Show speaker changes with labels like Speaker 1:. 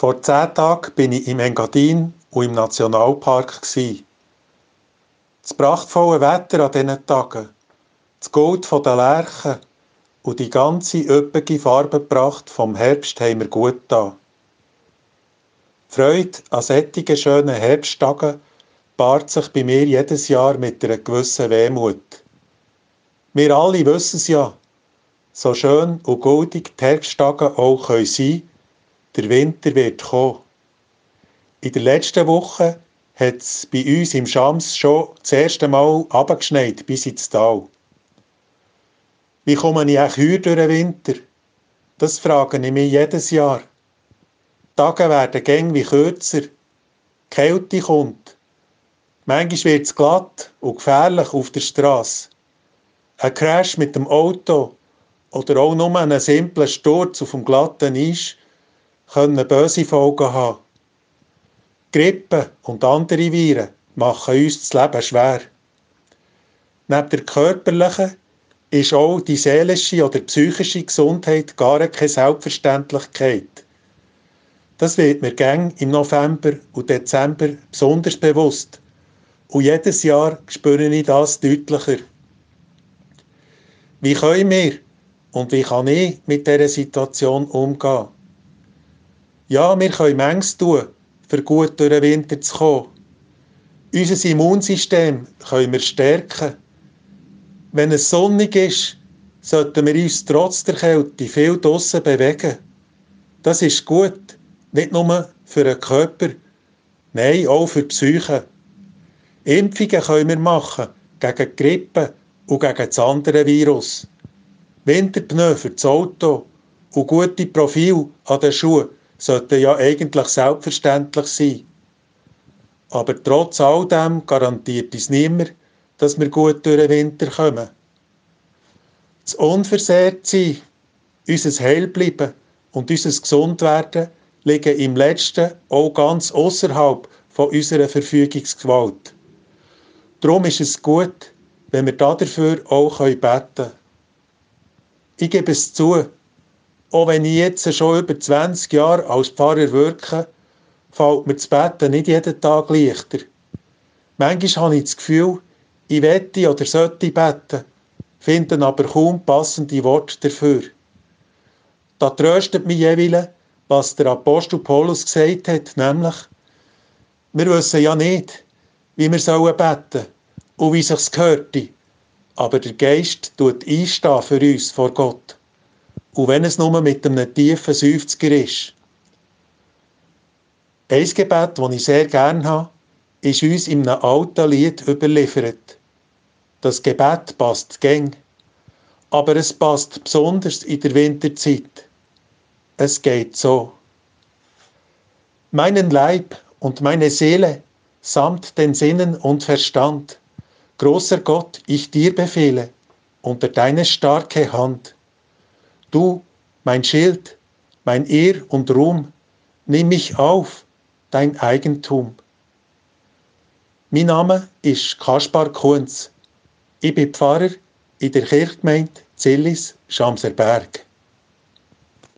Speaker 1: Vor zehn Tagen bin ich im Engadin und im Nationalpark. Das prachtvolle Wetter an diesen Tagen, das Gold der Lerchen und die ganze üppige Farbenpracht vom Herbst haben mir gut. Die Freude an solchen schönen Herbsttagen paart sich bei mir jedes Jahr mit einer gewissen Wehmut. Wir alle wissen es ja, so schön und goldig die Herbsttage auch sein können der Winter wird kommen. In der letzten Woche hat es bei uns im Schams schon das erste Mal abgeschneit bis ins Tal. Wie komme ich auch heute durch den Winter? Das frage ich mich jedes Jahr. Die Tage werden gäng wie kürzer. Die Kälte kommt. Manchmal wird es glatt und gefährlich auf der Straße. Ein Crash mit dem Auto oder auch nur ein simpler Sturz auf dem glatten Eis können böse Folgen haben. Grippe und andere Viren machen uns das Leben schwer. Neben der körperlichen ist auch die seelische oder psychische Gesundheit gar keine Selbstverständlichkeit. Das wird mir gäng im November und Dezember besonders bewusst. Und jedes Jahr spüre ich das deutlicher. Wie können wir und wie kann ich mit dieser Situation umgehen? Ja, wir können Mengs tun, für gut durch den Winter zu kommen. Unser Immunsystem können wir stärken. Wenn es sonnig ist, sollten wir uns trotz der Kälte viel draussen bewegen. Das ist gut, nicht nur für den Körper, nein, auch für die Psyche. Impfungen können wir machen gegen Grippe und gegen das andere Virus. Winterpneu für das Auto und gute Profil an den Schuhen sollte ja eigentlich selbstverständlich sein. Aber trotz all dem garantiert uns niemand, dass wir gut durch den Winter kommen. Das Unversehrtsein, unser Heilbleiben und unser Gesundwerden liegen im Letzten auch ganz außerhalb von unserer Verfügungsgewalt. Darum ist es gut, wenn wir dafür auch beten können. Ich gebe es zu, auch wenn ich jetzt schon über 20 Jahre als Pfarrer wirke, fällt mir das Beten nicht jeden Tag leichter. Manchmal habe ich das Gefühl, ich wette oder sollte beten, finde aber kaum passende Worte dafür. Da tröstet mich jeweils, was der Apostel Paulus gesagt hat, nämlich, wir wissen ja nicht, wie wir sollen beten und wie sich's gehörte, aber der Geist tut einstehen für uns vor Gott. Und wenn es nur mit einem tiefen Seufzer ist. Ein Gebet, das ich sehr gerne habe, ist uns in einem alten Lied überliefert. Das Gebet passt gäng, aber es passt besonders in der Winterzeit. Es geht so. Meinen Leib und meine Seele samt den Sinnen und Verstand, großer Gott, ich dir befehle, unter deine starke Hand. Du, mein Schild, mein Ehr und Ruhm, nimm mich auf, dein Eigentum. Mein Name ist Kaspar Kunz. Ich bin Pfarrer in der Kirchgemeinde Zillis, Schamserberg.